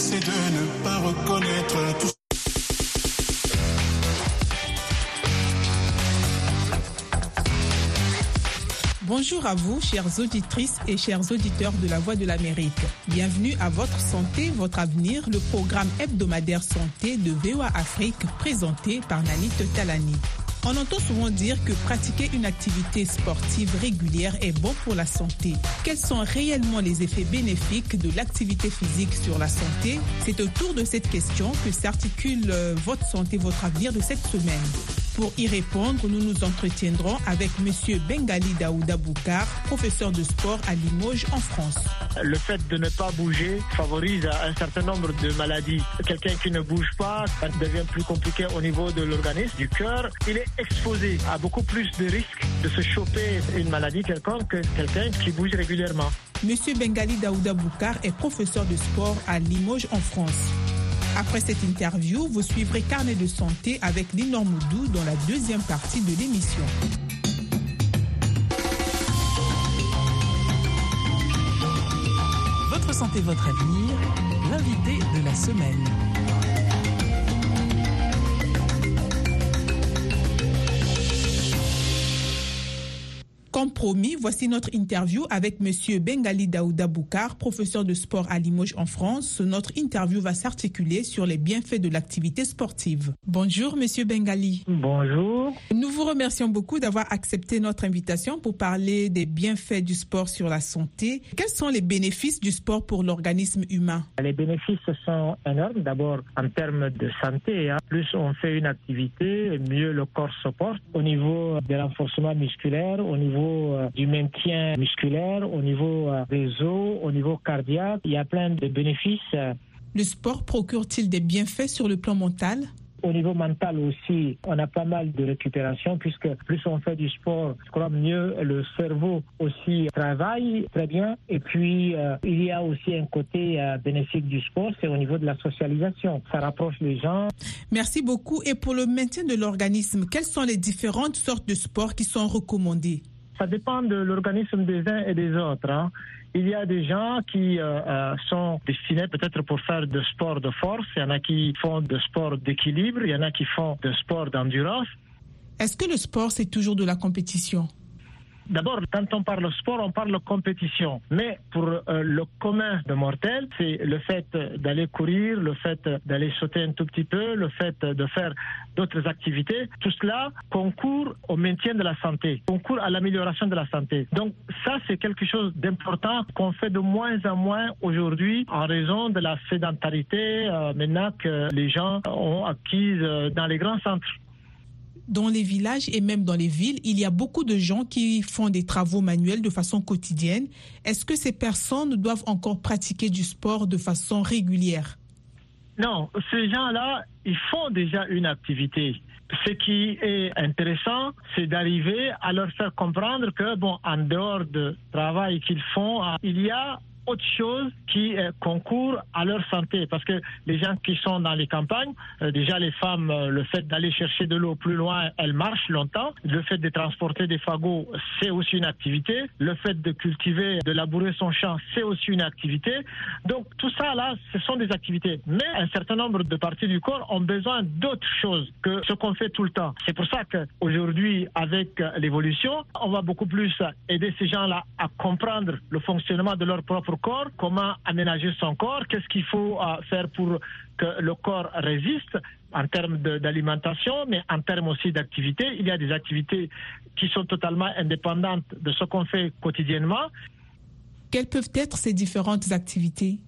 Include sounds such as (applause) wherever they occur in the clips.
c'est de ne pas reconnaître tout Bonjour à vous, chères auditrices et chers auditeurs de la Voix de l'Amérique. Bienvenue à Votre Santé, Votre Avenir, le programme hebdomadaire santé de VOA Afrique présenté par Nanit Talani. On entend souvent dire que pratiquer une activité sportive régulière est bon pour la santé. Quels sont réellement les effets bénéfiques de l'activité physique sur la santé? C'est autour de cette question que s'articule euh, Votre santé, votre avenir de cette semaine. Pour y répondre, nous nous entretiendrons avec M. Bengali Daouda Boukar, professeur de sport à Limoges en France. Le fait de ne pas bouger favorise un certain nombre de maladies. Quelqu'un qui ne bouge pas, ça devient plus compliqué au niveau de l'organisme, du cœur. Il est exposé à beaucoup plus de risques de se choper une maladie quelconque que quelqu'un qui bouge régulièrement. Monsieur Bengali Daouda Boukar est professeur de sport à Limoges en France. Après cette interview, vous suivrez Carnet de santé avec Linor Moudou dans la deuxième partie de l'émission. Votre santé, votre avenir, l'invité de la semaine. Comme promis, voici notre interview avec Monsieur Bengali Daouda Boukar, professeur de sport à Limoges en France. Notre interview va s'articuler sur les bienfaits de l'activité sportive. Bonjour Monsieur Bengali. Bonjour. Nous vous remercions beaucoup d'avoir accepté notre invitation pour parler des bienfaits du sport sur la santé. Quels sont les bénéfices du sport pour l'organisme humain? Les bénéfices sont énormes. D'abord en termes de santé. hein. Plus on fait une activité, mieux le corps se porte. Au niveau de renforcement musculaire, au niveau euh, du maintien musculaire, au niveau euh, des os, au niveau cardiaque, il y a plein de bénéfices. Le sport procure-t-il des bienfaits sur le plan mental? Au niveau mental aussi, on a pas mal de récupération puisque plus on fait du sport, je crois mieux le cerveau aussi travaille très bien. Et puis, euh, il y a aussi un côté euh, bénéfique du sport, c'est au niveau de la socialisation. Ça rapproche les gens. Merci beaucoup. Et pour le maintien de l'organisme, quelles sont les différentes sortes de sports qui sont recommandés? Ça dépend de l'organisme des uns et des autres. hein. Il y a des gens qui euh, euh, sont destinés peut-être pour faire de sport de force. Il y en a qui font de sport d'équilibre. Il y en a qui font de sport d'endurance. Est-ce que le sport, c'est toujours de la compétition? D'abord, quand on parle sport, on parle compétition. Mais pour euh, le commun de mortels, c'est le fait d'aller courir, le fait d'aller sauter un tout petit peu, le fait de faire d'autres activités. Tout cela concourt au maintien de la santé, concourt à l'amélioration de la santé. Donc ça, c'est quelque chose d'important qu'on fait de moins en moins aujourd'hui en raison de la sédentarité euh, maintenant que les gens ont acquise euh, dans les grands centres. Dans les villages et même dans les villes, il y a beaucoup de gens qui font des travaux manuels de façon quotidienne. Est-ce que ces personnes doivent encore pratiquer du sport de façon régulière? Non, ces gens-là, ils font déjà une activité. Ce qui est intéressant, c'est d'arriver à leur faire comprendre que, bon, en dehors du travail qu'ils font, ah, il y a autre chose qui euh, concourt à leur santé. Parce que les gens qui sont dans les campagnes, euh, déjà les femmes, euh, le fait d'aller chercher de l'eau plus loin, elles marchent longtemps. Le fait de transporter des fagots, c'est aussi une activité. Le fait de cultiver, de labourer son champ, c'est aussi une activité. Donc tout ça là, ce sont des activités. Mais un certain nombre de parties du corps ont besoin d'autres choses que ce qu'on fait tout le temps. C'est pour ça qu'aujourd'hui, avec l'évolution, on va beaucoup plus aider ces gens-là à comprendre le fonctionnement de leur propre corps, comment aménager son corps, qu'est-ce qu'il faut euh, faire pour que le corps résiste en termes d'alimentation, mais en termes aussi d'activité. Il y a des activités qui sont totalement indépendantes de ce qu'on fait quotidiennement. Quelles peuvent être ces différentes activités?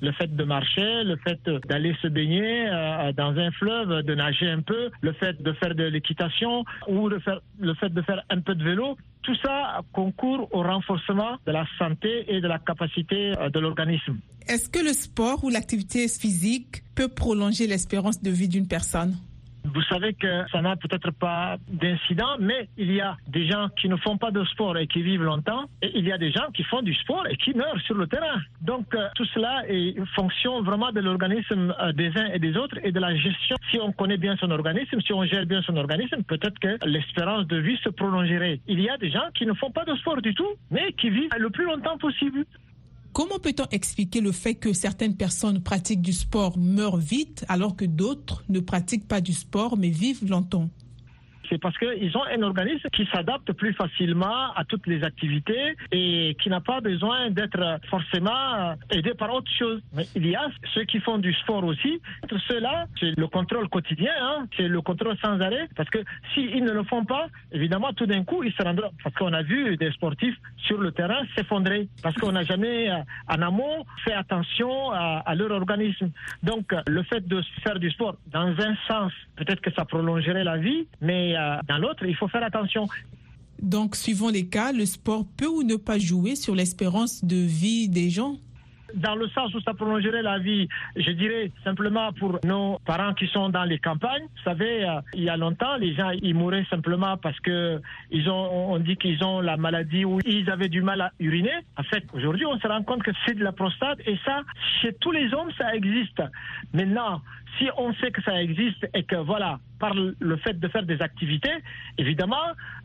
Le fait de marcher, le fait d'aller se baigner euh, dans un fleuve, de nager un peu, le fait de faire de l'équitation ou le fait de faire un peu de vélo, tout ça concourt au renforcement de la santé et de la capacité euh, de l'organisme. Est-ce que le sport ou l'activité physique peut prolonger l'espérance de vie d'une personne? Vous savez que ça n'a peut-être pas d'incident, mais il y a des gens qui ne font pas de sport et qui vivent longtemps, et il y a des gens qui font du sport et qui meurent sur le terrain. Donc euh, tout cela est fonction vraiment de l'organisme euh, des uns et des autres et de la gestion. Si on connaît bien son organisme, si on gère bien son organisme, peut-être que l'espérance de vie se prolongerait. Il y a des gens qui ne font pas de sport du tout, mais qui vivent le plus longtemps possible. Comment peut-on expliquer le fait que certaines personnes pratiquent du sport meurent vite alors que d'autres ne pratiquent pas du sport mais vivent longtemps? C'est parce qu'ils ont un organisme qui s'adapte plus facilement à toutes les activités et qui n'a pas besoin d'être forcément aidé par autre chose. Mais il y a ceux qui font du sport aussi. Ceux-là, c'est le contrôle quotidien, hein, c'est le contrôle sans arrêt. Parce que s'ils ne le font pas, évidemment, tout d'un coup, ils se rendront. Parce qu'on a vu des sportifs sur le terrain s'effondrer. Parce qu'on n'a jamais, euh, en amont, fait attention à, à leur organisme. Donc, le fait de faire du sport, dans un sens, peut-être que ça prolongerait la vie, mais euh, dans l'autre, il faut faire attention. Donc, suivant les cas, le sport peut ou ne pas jouer sur l'espérance de vie des gens? Dans le sens où ça prolongerait la vie, je dirais simplement pour nos parents qui sont dans les campagnes. Vous savez, euh, il y a longtemps, les gens ils mouraient simplement parce que ils ont, on dit qu'ils ont la maladie ou ils avaient du mal à uriner. En fait, aujourd'hui, on se rend compte que c'est de la prostate et ça, chez tous les hommes, ça existe. Maintenant, si on sait que ça existe et que voilà, par le fait de faire des activités, évidemment,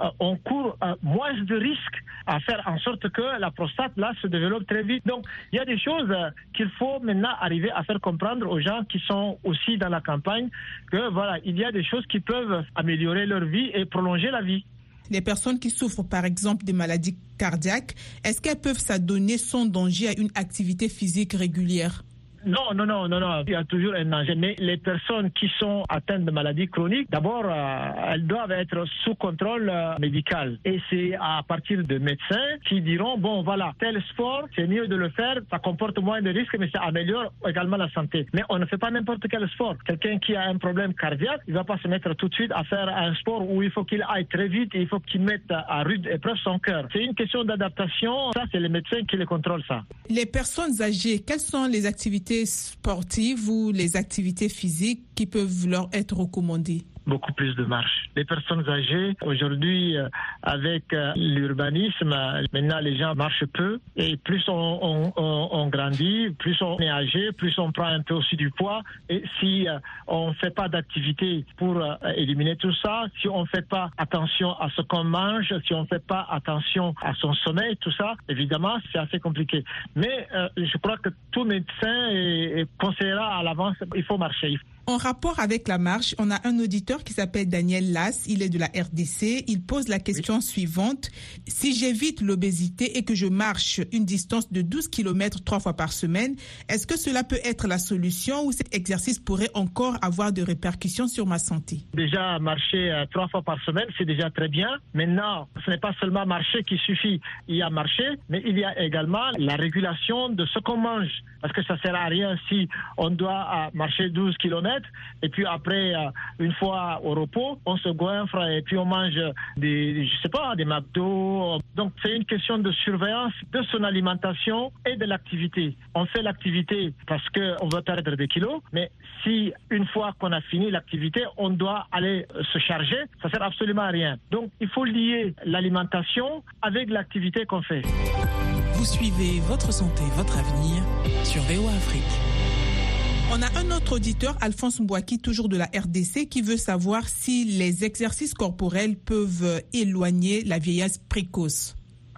euh, on court euh, moins de risques à faire en sorte que la prostate là se développe très vite. Donc, il y a des choses euh, qu'il faut maintenant arriver à faire comprendre aux gens qui sont aussi dans la campagne que voilà, il y a des choses qui peuvent améliorer leur vie et prolonger la vie. Les personnes qui souffrent par exemple des maladies cardiaques, est-ce qu'elles peuvent s'adonner sans danger à une activité physique régulière? Non, non, non, non, non. Il y a toujours un danger. Mais les personnes qui sont atteintes de maladies chroniques, d'abord, euh, elles doivent être sous contrôle euh, médical. Et c'est à partir de médecins qui diront, bon, voilà, tel sport, c'est mieux de le faire, ça comporte moins de risques, mais ça améliore également la santé. Mais on ne fait pas n'importe quel sport. Quelqu'un qui a un problème cardiaque, il ne va pas se mettre tout de suite à faire un sport où il faut qu'il aille très vite et il faut qu'il mette à rude épreuve son cœur. C'est une question d'adaptation. Ça, c'est les médecins qui les contrôlent, ça. Les personnes âgées, quelles sont les activités sportives ou les activités physiques qui peuvent leur être recommandées? Beaucoup plus de marche. Les personnes âgées, aujourd'hui, euh, avec euh, l'urbanisme, maintenant les gens marchent peu et plus on, grandit, plus on est âgé, plus on prend un peu aussi du poids. Et si euh, on ne fait pas d'activité pour éliminer tout ça, si on ne fait pas attention à ce qu'on mange, si on ne fait pas attention à son sommeil, tout ça, évidemment, c'est assez compliqué. Mais je crois que tout médecin conseillera à l'avance, il faut marcher. En rapport avec la marche, on a un auditeur qui s'appelle Daniel Lass, il est de la RDC. Il pose la question suivante. Si j'évite l'obésité et que je marche une distance de 12 km trois fois par semaine, est-ce que cela peut être la solution ou cet exercice pourrait encore avoir de répercussions sur ma santé? Déjà, marcher euh, trois fois par semaine, c'est déjà très bien. Maintenant, ce n'est pas seulement marcher qui suffit. Il y a marcher, mais il y a également la régulation de ce qu'on mange. Parce que ça ne sert à rien si on doit euh, marcher 12 km et puis après, euh, une fois au repos, on se goinfre et puis on mange des, je sais pas, des McDo. Donc c'est une question de surveillance de son alimentation et de l'activité. On fait l'activité parce qu'on veut perdre des kilos, mais si une fois qu'on a fini l'activité, on doit aller se charger, ça sert absolument à rien. Donc il faut lier l'alimentation avec l'activité qu'on fait. Vous suivez votre santé, votre avenir sur VOA Afrique. On a un autre auditeur, Alphonse Mbouaki, toujours de la RDC, qui veut savoir si les exercices corporels peuvent éloigner la vieillesse précoce.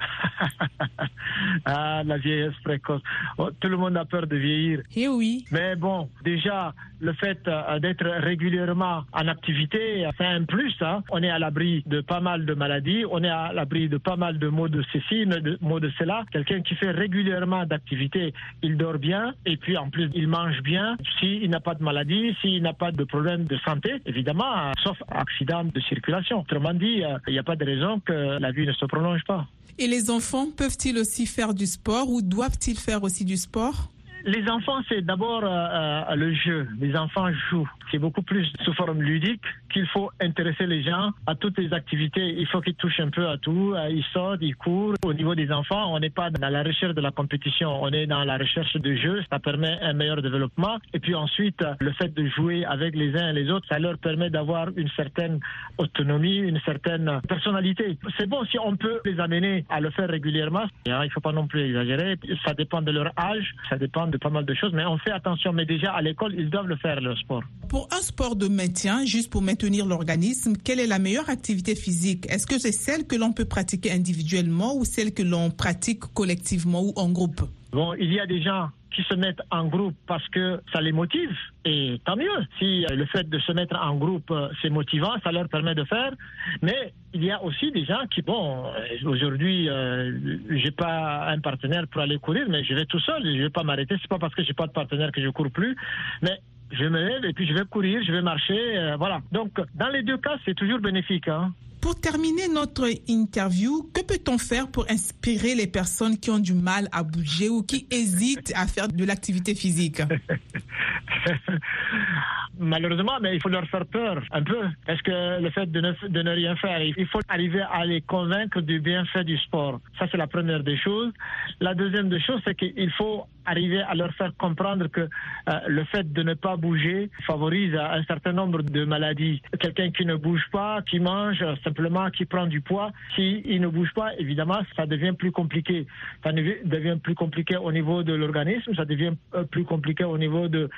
(laughs) ah, la vieillesse précoce. Oh, tout le monde a peur de vieillir. Eh oui. Mais bon, déjà, le fait euh, d'être régulièrement en activité, c'est un plus. Hein. On est à l'abri de pas mal de maladies, on est à l'abri de pas mal de maux de ceci, de maux de cela. Quelqu'un qui fait régulièrement d'activité, il dort bien et puis en plus, il mange bien. S'il n'a pas de maladie, s'il n'a pas de problème de santé, évidemment, sauf accident de circulation. Autrement dit, euh, il n'y a pas de raison que la vie ne se prolonge pas. Et les enfants peuvent-ils aussi faire du sport ou doivent-ils faire aussi du sport? Les enfants, c'est d'abord euh, euh, le jeu. Les enfants jouent. C'est beaucoup plus sous forme ludique qu'il faut intéresser les gens à toutes les activités. Il faut qu'ils touchent un peu à tout. Euh, ils sortent, ils courent. Au niveau des enfants, on n'est pas dans la recherche de la compétition. On est dans la recherche de jeu. Ça permet un meilleur développement. Et puis ensuite, le fait de jouer avec les uns et les autres, ça leur permet d'avoir une certaine autonomie, une certaine personnalité. C'est bon si on peut les amener à le faire régulièrement. Il ne faut pas non plus exagérer. Ça dépend de leur âge. Ça dépend pas mal de choses, mais on fait attention. Mais déjà, à l'école, ils doivent le faire, le sport. Pour un sport de maintien, juste pour maintenir l'organisme, quelle est la meilleure activité physique? Est-ce que c'est celle que l'on peut pratiquer individuellement ou celle que l'on pratique collectivement ou en groupe? Bon, il y a des gens qui se mettent en groupe parce que ça les motive, et tant mieux. Si le fait de se mettre en groupe, euh, c'est motivant, ça leur permet de faire. Mais il y a aussi des gens qui, bon, euh, aujourd'hui, euh, j'ai pas un partenaire pour aller courir, mais je vais tout seul, je vais pas m'arrêter. C'est pas parce que j'ai pas de partenaire que je cours plus, mais je me lève et puis je vais courir, je vais marcher, voilà. Donc, dans les deux cas, c'est toujours bénéfique. Hein. Pour terminer notre interview, que peut-on faire pour inspirer les personnes qui ont du mal à bouger ou qui hésitent à faire de l'activité physique? (laughs) Malheureusement, mais il faut leur faire peur un peu. Parce que le fait de ne, de ne rien faire, il faut arriver à les convaincre du bienfait du sport. Ça, c'est la première des choses. La deuxième des choses, c'est qu'il faut arriver à leur faire comprendre que euh, le fait de ne pas bouger favorise un certain nombre de maladies. Quelqu'un qui ne bouge pas, qui mange simplement, qui prend du poids, s'il ne bouge pas, évidemment, ça devient plus compliqué. Ça devient plus compliqué au niveau de l'organisme, ça devient euh, plus compliqué au niveau de,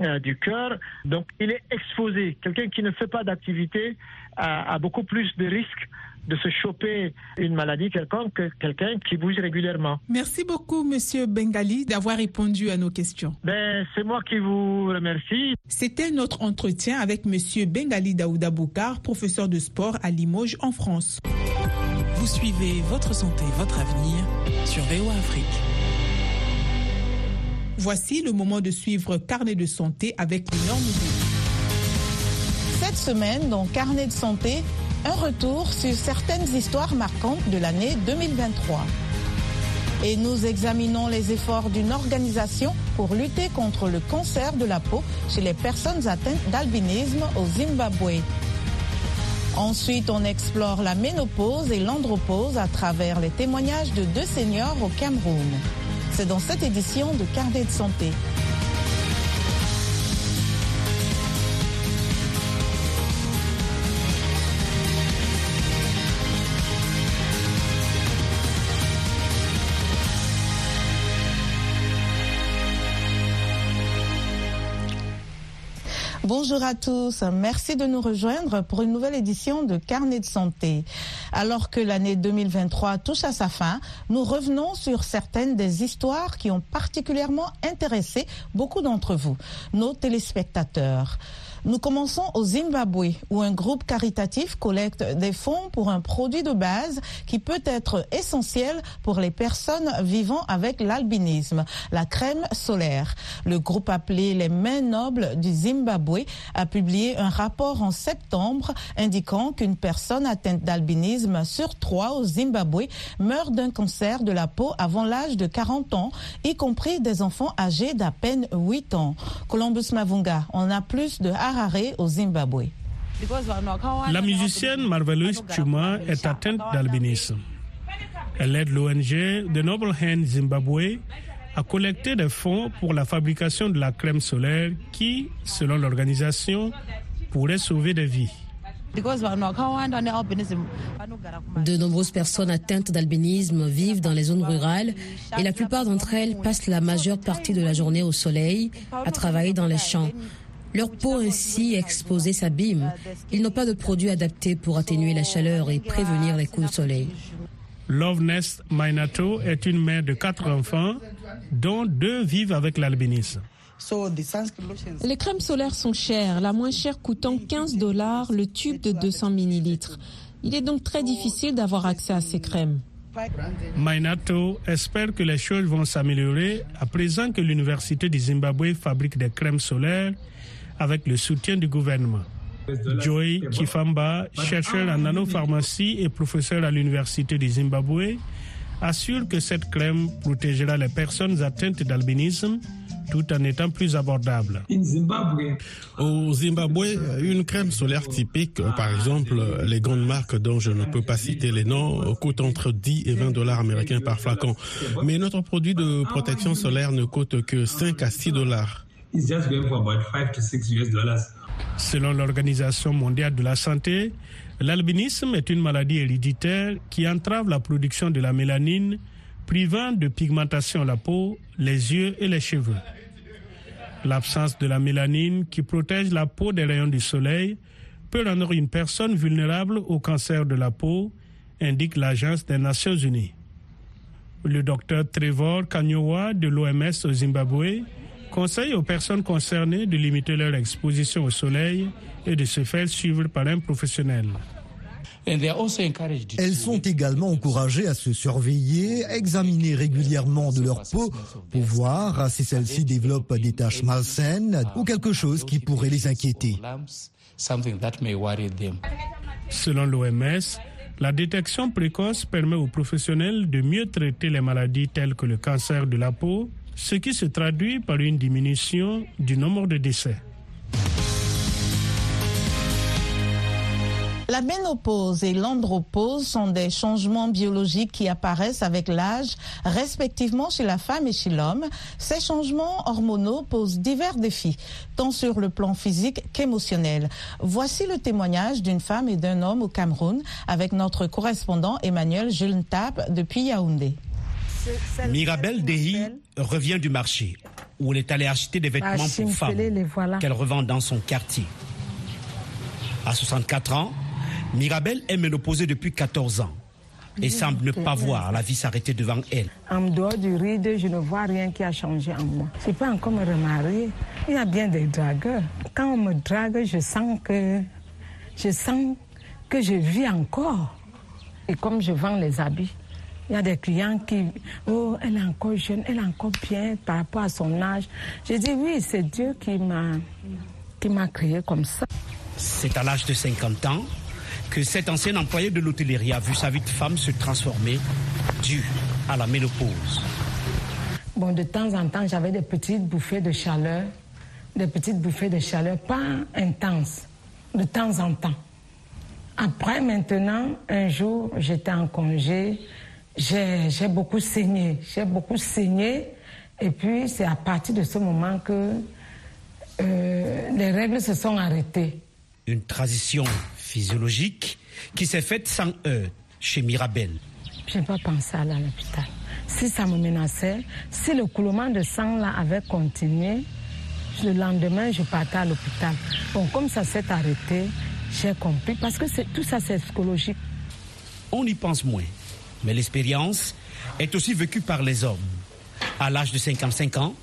euh, du cœur. Donc, il est exposé. Quelqu'un qui ne fait pas d'activité a beaucoup plus de risques de se choper une maladie quelconque que quelqu'un qui bouge régulièrement. Merci beaucoup, Monsieur Bengali, d'avoir répondu à nos questions. Ben, c'est moi qui vous remercie. C'était notre entretien avec Monsieur Bengali Daouda Boukar, professeur de sport à Limoges, en France. Vous suivez votre santé, votre avenir sur VOA Afrique. Voici le moment de suivre Carnet de santé avec les normes. Cette semaine, dans Carnet de santé, un retour sur certaines histoires marquantes de l'année 2023. Et nous examinons les efforts d'une organisation pour lutter contre le cancer de la peau chez les personnes atteintes d'albinisme au Zimbabwe. Ensuite, on explore la ménopause et l'andropause à travers les témoignages de deux seniors au Cameroun. C'est dans cette édition de Carnet de santé. Bonjour à tous, merci de nous rejoindre pour une nouvelle édition de Carnet de santé. Alors que l'année 2023 touche à sa fin, nous revenons sur certaines des histoires qui ont particulièrement intéressé beaucoup d'entre vous, nos téléspectateurs. Nous commençons au Zimbabwe, où un groupe caritatif collecte des fonds pour un produit de base qui peut être essentiel pour les personnes vivant avec l'albinisme, la crème solaire. Le groupe appelé les Mains Nobles du Zimbabwe a publié un rapport en septembre indiquant qu'une personne atteinte d'albinisme sur trois au Zimbabwe meurt d'un cancer de la peau avant l'âge de 40 ans, y compris des enfants âgés d'à peine 8 ans. Columbus Mavunga, on a plus de Harare au Zimbabwe. La musicienne Marvelous Chuma est atteinte d'albinisme. Elle aide l'ONG The Noble Hand Zimbabwe à collecter des fonds pour la fabrication de la crème solaire qui, selon l'organisation, pourrait sauver des vies. De nombreuses personnes atteintes d'albinisme vivent dans les zones rurales et la plupart d'entre elles passent la majeure partie de la journée au soleil, à travailler dans les champs. Leur peau ainsi exposée s'abîme. Ils n'ont pas de produits adaptés pour atténuer la chaleur et prévenir les coups de soleil. Love Nest Mainato est une mère de quatre enfants, dont deux vivent avec l'albinisme. Les crèmes solaires sont chères, la moins chère coûtant 15 dollars le tube de 200 millilitres. Il est donc très difficile d'avoir accès à ces crèmes. Mainato espère que les choses vont s'améliorer à présent que l'Université du Zimbabwe fabrique des crèmes solaires avec le soutien du gouvernement. Joy Kifamba, chercheur en nanopharmacie et professeur à l'Université du Zimbabwe, assure que cette crème protégera les personnes atteintes d'albinisme tout en étant plus abordable. Au Zimbabwe, une crème solaire typique, par exemple les grandes marques dont je ne peux pas citer les noms, coûte entre 10 et 20 dollars américains par flacon. Mais notre produit de protection solaire ne coûte que 5 à 6 dollars. Selon l'Organisation mondiale de la santé, l'albinisme est une maladie héréditaire qui entrave la production de la mélanine, privant de pigmentation la peau, les yeux et les cheveux. L'absence de la mélanine qui protège la peau des rayons du soleil peut rendre une personne vulnérable au cancer de la peau, indique l'Agence des Nations Unies. Le docteur Trevor Kanyowa de l'OMS au Zimbabwe conseille aux personnes concernées de limiter leur exposition au soleil et de se faire suivre par un professionnel. Elles sont également encouragées à se surveiller, examiner régulièrement de leur peau pour voir si celle-ci développe des taches malsaines ou quelque chose qui pourrait les inquiéter. Selon l'OMS, la détection précoce permet aux professionnels de mieux traiter les maladies telles que le cancer de la peau, ce qui se traduit par une diminution du nombre de décès. La ménopause et l'andropause sont des changements biologiques qui apparaissent avec l'âge, respectivement chez la femme et chez l'homme. Ces changements hormonaux posent divers défis, tant sur le plan physique qu'émotionnel. Voici le témoignage d'une femme et d'un homme au Cameroun avec notre correspondant Emmanuel Jules depuis Yaoundé. Mirabelle Dehi revient du marché où elle est allée acheter des vêtements pour femmes qu'elle revend dans son quartier. À 64 ans, Mirabelle est ménopausée depuis 14 ans et semble ne pas voir la vie s'arrêter devant elle. En dehors du ride, je ne vois rien qui a changé en moi. Je ne pas encore me remarier. Il y a bien des dragueurs. Quand on me drague, je sens que je sens que je vis encore. Et comme je vends les habits, il y a des clients qui, oh, elle est encore jeune, elle est encore bien par rapport à son âge. Je dis oui, c'est Dieu qui m'a, qui m'a créé comme ça. C'est à l'âge de 50 ans que cet ancien employé de l'hôtellerie a vu sa vie de femme se transformer dû à la ménopause. Bon, de temps en temps, j'avais des petites bouffées de chaleur, des petites bouffées de chaleur, pas intenses, de temps en temps. Après, maintenant, un jour, j'étais en congé, j'ai beaucoup saigné, j'ai beaucoup saigné, et puis c'est à partir de ce moment que euh, les règles se sont arrêtées. Une transition physiologique qui s'est faite sans eux chez Mirabel. Je n'ai pas pensé à aller à l'hôpital. Si ça me menaçait, si le coulement de sang là avait continué, le lendemain, je partais à l'hôpital. Bon, comme ça s'est arrêté, j'ai compris, parce que tout ça, c'est psychologique. On y pense moins, mais l'expérience est aussi vécue par les hommes. À l'âge de 55 ans,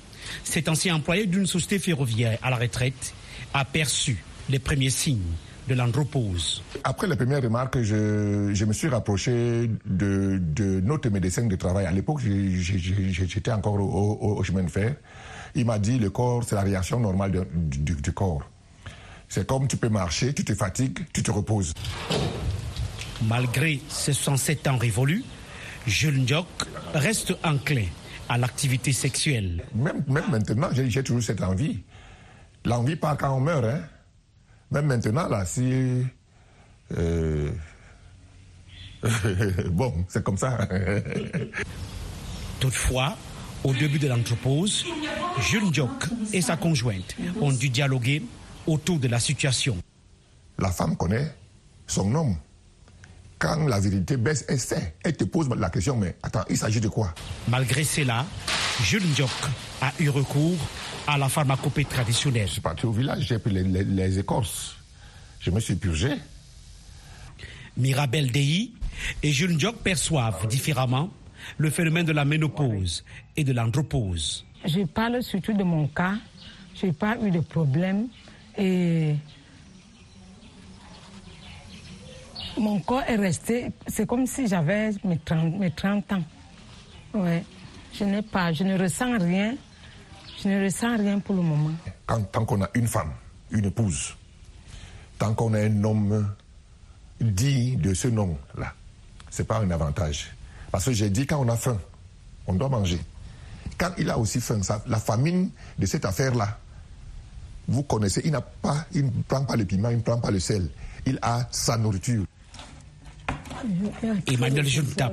cet ancien employé d'une société ferroviaire à la retraite a perçu les premiers signes de l'andropause. Après les premières remarques, je, me suis rapproché de, notre médecin de travail. À l'époque, j'étais encore au, chemin de fer. Il m'a dit le corps, c'est la réaction normale du, corps. C'est comme tu peux marcher, tu te fatigues, tu te reposes. Malgré ses 107 ans révolus, Jules Ndiok reste enclin à l'activité sexuelle. Même, même maintenant, j'ai toujours cette envie. L'envie part quand on meurt, hein. Même maintenant, là, si... Euh, (laughs) bon, c'est comme ça. (laughs) Toutefois, au début de l'anthropose, Jules Diok et sa conjointe ont dû dialoguer autour de la situation. La femme connaît son homme. Quand la vérité baisse, elle sait. Elle te pose la question, mais attends, il s'agit de quoi? Malgré cela, Jules Diok a eu recours à la pharmacopée traditionnelle. Je suis parti au village, j'ai pris les, écorces. Je me suis purgé. Mirabel Dei et Jules Diok perçoivent différemment le phénomène de la ménopause et de l'andropause. Je parle surtout de mon cas. Je n'ai pas eu de problème et mon corps est resté. C'est comme si j'avais mes 30, mes 30 ans. Je n'ai pas, je ne ressens rien. Je ne ressens rien pour le moment. Quand, tant qu'on a une femme, une épouse, tant qu'on a un homme dit de ce nom-là, c'est pas un avantage. Parce que j'ai dit, quand on a faim, on doit manger. Quand il a aussi faim, la famine de cette affaire-là, vous connaissez, il n'a pas, il ne prend pas le piment, il ne prend pas le sel. Il a sa nourriture. Emmanuel Junta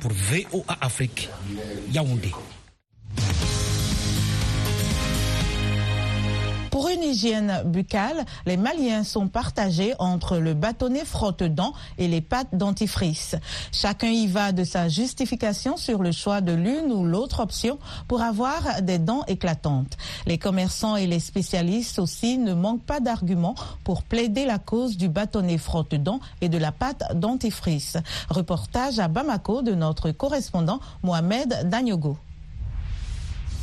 pour VOA Afrique, Yaoundé. Pour une hygiène buccale, les Maliens sont partagés entre le bâtonnet frotte-dents et les pâtes dentifrice. Chacun y va de sa justification sur le choix de l'une ou l'autre option pour avoir des dents éclatantes. Les commerçants et les spécialistes aussi ne manquent pas d'arguments pour plaider la cause du bâtonnet frotte-dents et de la pâte dentifrice. Reportage à Bamako de notre correspondant Mohamed Danyogo.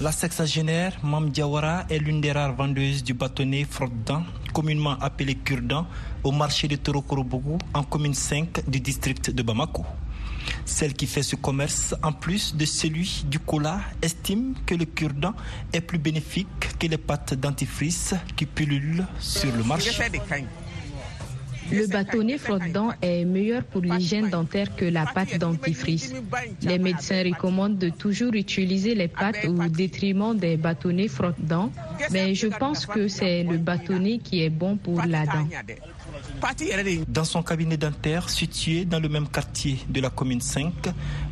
La sexagénaire Mam Diawara est l'une des rares vendeuses du bâtonnet frotte-dents, communément appelé cure-dent, au marché de Torokorobougou, en commune 5 du district de Bamako. Celle qui fait ce commerce, en plus de celui du cola, estime que le cure-dent est plus bénéfique que les pâtes dentifrice qui pullulent sur le marché. Le bâtonnet frottant est meilleur pour l'hygiène dentaire que la pâte dentifrice. Les médecins recommandent de toujours utiliser les pâtes au détriment des bâtonnets frottants, mais je pense que c'est le bâtonnet qui est bon pour la dent. Dans son cabinet dentaire situé dans le même quartier de la commune 5,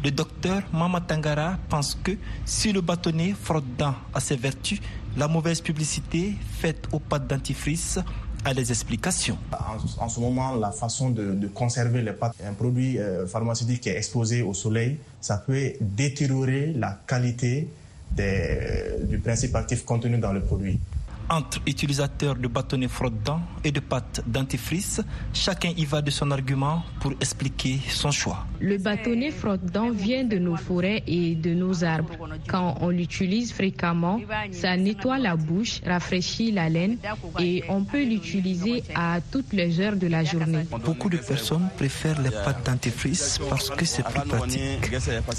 le docteur Mama Tangara pense que si le bâtonnet frottant a ses vertus, la mauvaise publicité faite aux pâtes dentifrice à des explications. En, ce moment, la façon de, conserver les pâtes, un produit euh, pharmaceutique qui est exposé au soleil, ça peut détériorer la qualité du principe actif contenu dans le produit entre utilisateurs de bâtonnets frottants et de pâtes dentifrice, chacun y va de son argument pour expliquer son choix. Le bâtonnet frottant vient de nos forêts et de nos arbres. Quand on l'utilise fréquemment, ça nettoie la bouche, rafraîchit la laine et on peut l'utiliser à toutes les heures de la journée. Beaucoup de personnes préfèrent les pâtes dentifrice parce que c'est plus pratique.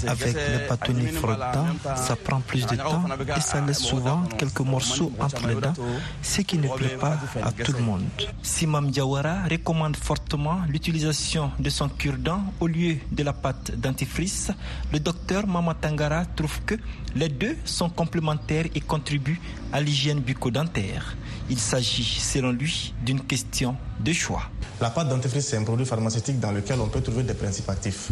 Avec le bâtonnet frottant, ça prend plus de temps et ça laisse souvent quelques morceaux entre les dents ce qui ne plaît pas à tout le monde. Simam Diawara recommande fortement l'utilisation de son cure-dent au lieu de la pâte dentifrice. Le docteur Mama Tangara trouve que les deux sont complémentaires et contribuent à l'hygiène bucco-dentaire. Il s'agit, selon lui, d'une question de choix. La pâte dentifrice, c'est un produit pharmaceutique dans lequel on peut trouver des principes actifs.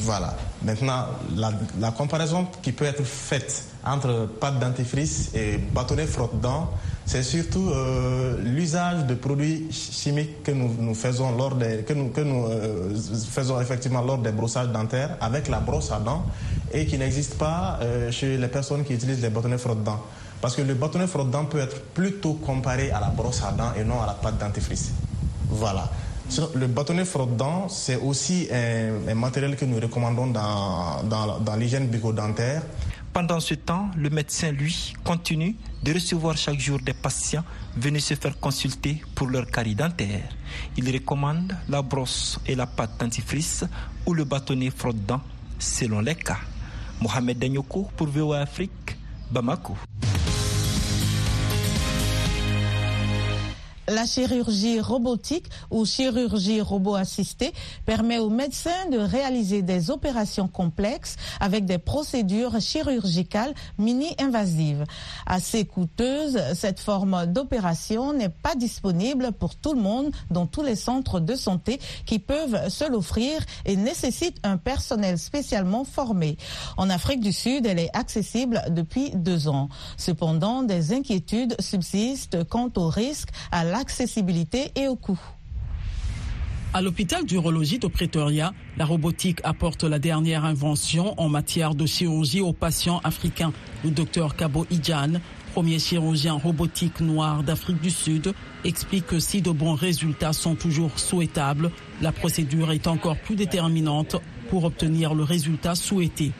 Voilà. Maintenant, la, comparaison qui peut être faite entre pâte dentifrice et bâtonnet frotte-dents, c'est surtout euh, l'usage de produits chimiques que nous, faisons lors des, que nous, euh, faisons effectivement lors des brossages dentaires avec la brosse à dents et qui n'existe pas euh, chez les personnes qui utilisent les bâtonnets frotte-dents. Parce que le bâtonnet frotte-dents peut être plutôt comparé à la brosse à dents et non à la pâte dentifrice. Voilà. Le bâtonnet frottant, c'est aussi un, matériel que nous recommandons dans, dans, l'hygiène bucco-dentaire. Pendant ce temps, le médecin, lui, continue de recevoir chaque jour des patients venus se faire consulter pour leur carie dentaire. Il recommande la brosse et la pâte dentifrice ou le bâtonnet frottant selon les cas. Mohamed Danyoko pour VOA Afrique, Bamako. La chirurgie robotique ou chirurgie robot-assistée permet aux médecins de réaliser des opérations complexes avec des procédures chirurgicales mini-invasives. Assez coûteuse, cette forme d'opération n'est pas disponible pour tout le monde dans tous les centres de santé qui peuvent se l'offrir et nécessite un personnel spécialement formé. En Afrique du Sud, elle est accessible depuis deux ans. Cependant, des inquiétudes subsistent quant au risque à la l'accessibilité et au coût. À l'hôpital d'urologie de Pretoria, la robotique apporte la dernière invention en matière de chirurgie aux patients africains. Le docteur Kabo Idjan, premier chirurgien robotique noir d'Afrique du Sud, explique que si de bons résultats sont toujours souhaitables, la procédure est encore plus déterminante pour obtenir le résultat souhaité.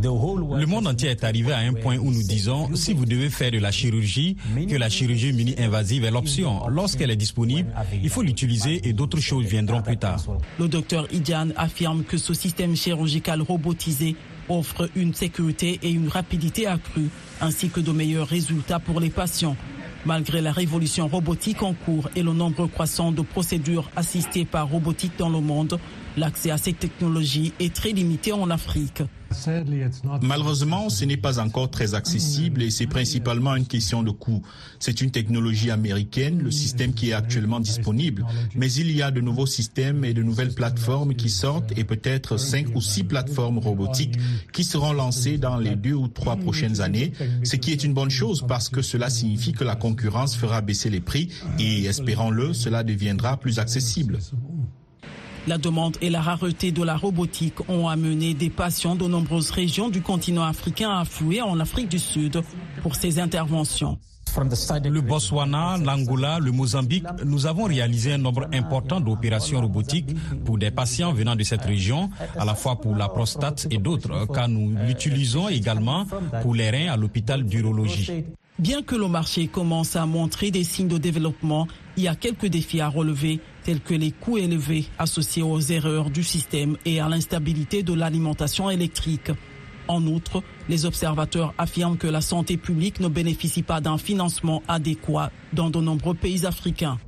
Le monde entier est arrivé à un point où nous disons, si vous devez faire de la chirurgie, que la chirurgie mini-invasive est l'option. Lorsqu'elle est disponible, il faut l'utiliser et d'autres choses viendront plus tard. Le docteur Idian affirme que ce système chirurgical robotisé offre une sécurité et une rapidité accrue, ainsi que de meilleurs résultats pour les patients. Malgré la révolution robotique en cours et le nombre croissant de procédures assistées par robotique dans le monde, l'accès à ces technologies est très limité en Afrique. Malheureusement, ce n'est pas encore très accessible et c'est principalement une question de coût. C'est une technologie américaine, le système qui est actuellement disponible, mais il y a de nouveaux systèmes et de nouvelles plateformes qui sortent et peut-être cinq ou six plateformes robotiques qui seront lancées dans les deux ou trois prochaines années, ce qui est une bonne chose parce que cela signifie que la concurrence fera baisser les prix et, espérons-le, cela deviendra plus accessible. La demande et la rareté de la robotique ont amené des patients de nombreuses régions du continent africain à affluer en Afrique du Sud pour ces interventions. Le Botswana, l'Angola, le Mozambique, nous avons réalisé un nombre important d'opérations robotiques pour des patients venant de cette région, à la fois pour la prostate et d'autres, car nous l'utilisons également pour les reins à l'hôpital d'urologie. Bien que le marché commence à montrer des signes de développement, il y a quelques défis à relever, tels que les coûts élevés associés aux erreurs du système et à l'instabilité de l'alimentation électrique. En outre, les observateurs affirment que la santé publique ne bénéficie pas d'un financement adéquat dans de nombreux pays africains.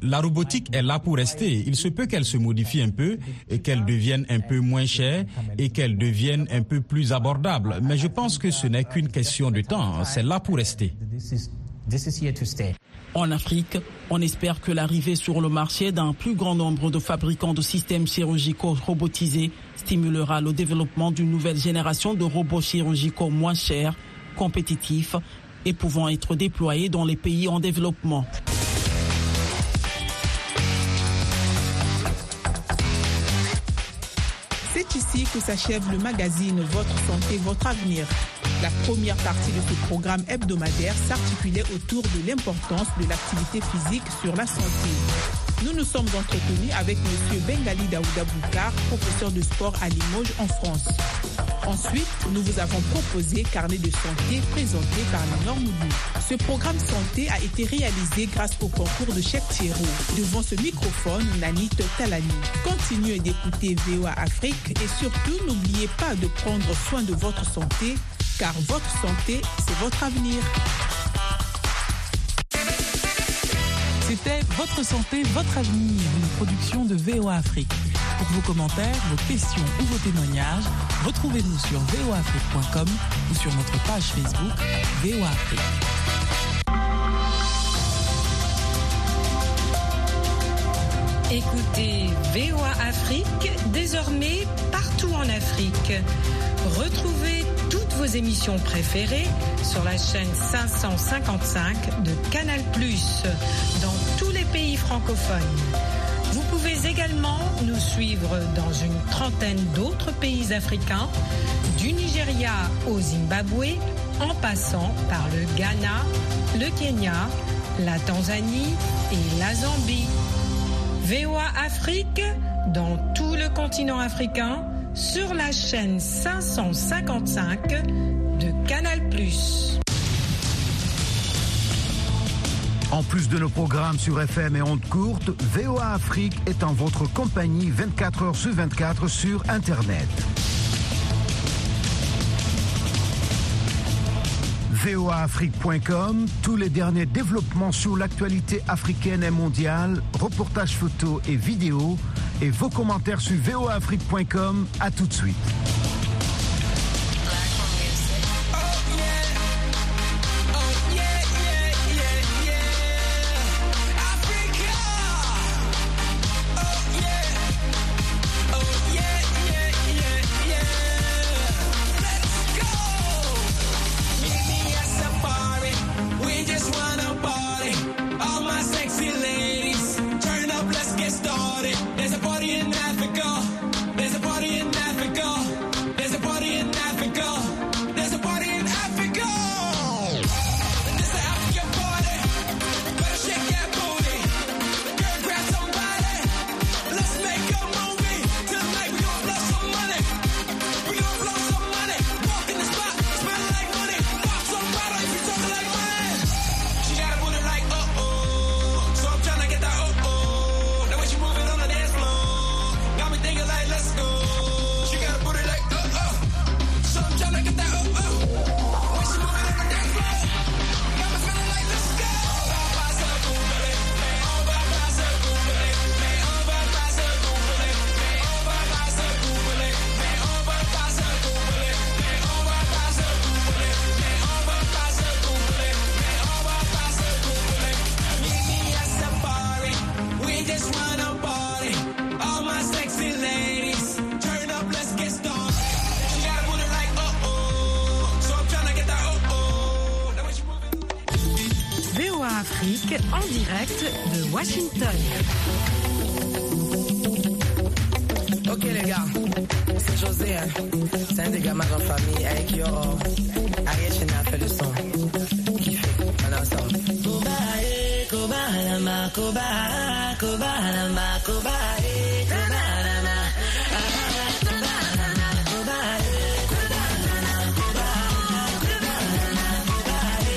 La robotique est là pour rester. Il se peut qu'elle se modifie un peu et qu'elle devienne un peu moins chère et qu'elle devienne un peu plus abordable. Mais je pense que ce n'est qu'une question de temps. C'est là pour rester. En Afrique, on espère que l'arrivée sur le marché d'un plus grand nombre de fabricants de systèmes chirurgicaux robotisés stimulera le développement d'une nouvelle génération de robots chirurgicaux moins chers, compétitifs et pouvant être déployés dans les pays en développement. C'est ici que s'achève le magazine Votre santé, votre avenir. La première partie de ce programme hebdomadaire s'articulait autour de l'importance de l'activité physique sur la santé. Nous nous sommes entretenus avec M. Bengali Daouda Boukar, professeur de sport à Limoges en France. Ensuite, nous vous avons proposé Carnet de santé présenté par Lénore Moudou. Ce programme santé a été réalisé grâce au concours de Cheikh Thierry. Devant ce microphone, Nanit Talani. Continuez d'écouter VOA Afrique et surtout n'oubliez pas de prendre soin de votre santé votre santé, c'est votre avenir. C'était Votre santé, votre avenir, une production de VOA Afrique. Pour vos commentaires, vos questions ou vos témoignages, retrouvez-nous sur voafrique.com ou sur notre page Facebook VOA Afrique. Écoutez VOA Afrique désormais partout en Afrique. Retrouvez vos émissions préférées sur la chaîne 555 de Canal ⁇ dans tous les pays francophones. Vous pouvez également nous suivre dans une trentaine d'autres pays africains, du Nigeria au Zimbabwe, en passant par le Ghana, le Kenya, la Tanzanie et la Zambie. VOA Afrique dans tout le continent africain sur la chaîne 555 de Canal+. En plus de nos programmes sur FM et ondes courtes, VOA Afrique est en votre compagnie 24 heures sur 24 sur Internet. voaafrique.com, tous les derniers développements sur l'actualité africaine et mondiale, reportages photos et vidéos, et vos commentaires sur voaafrique.com. À tout de suite.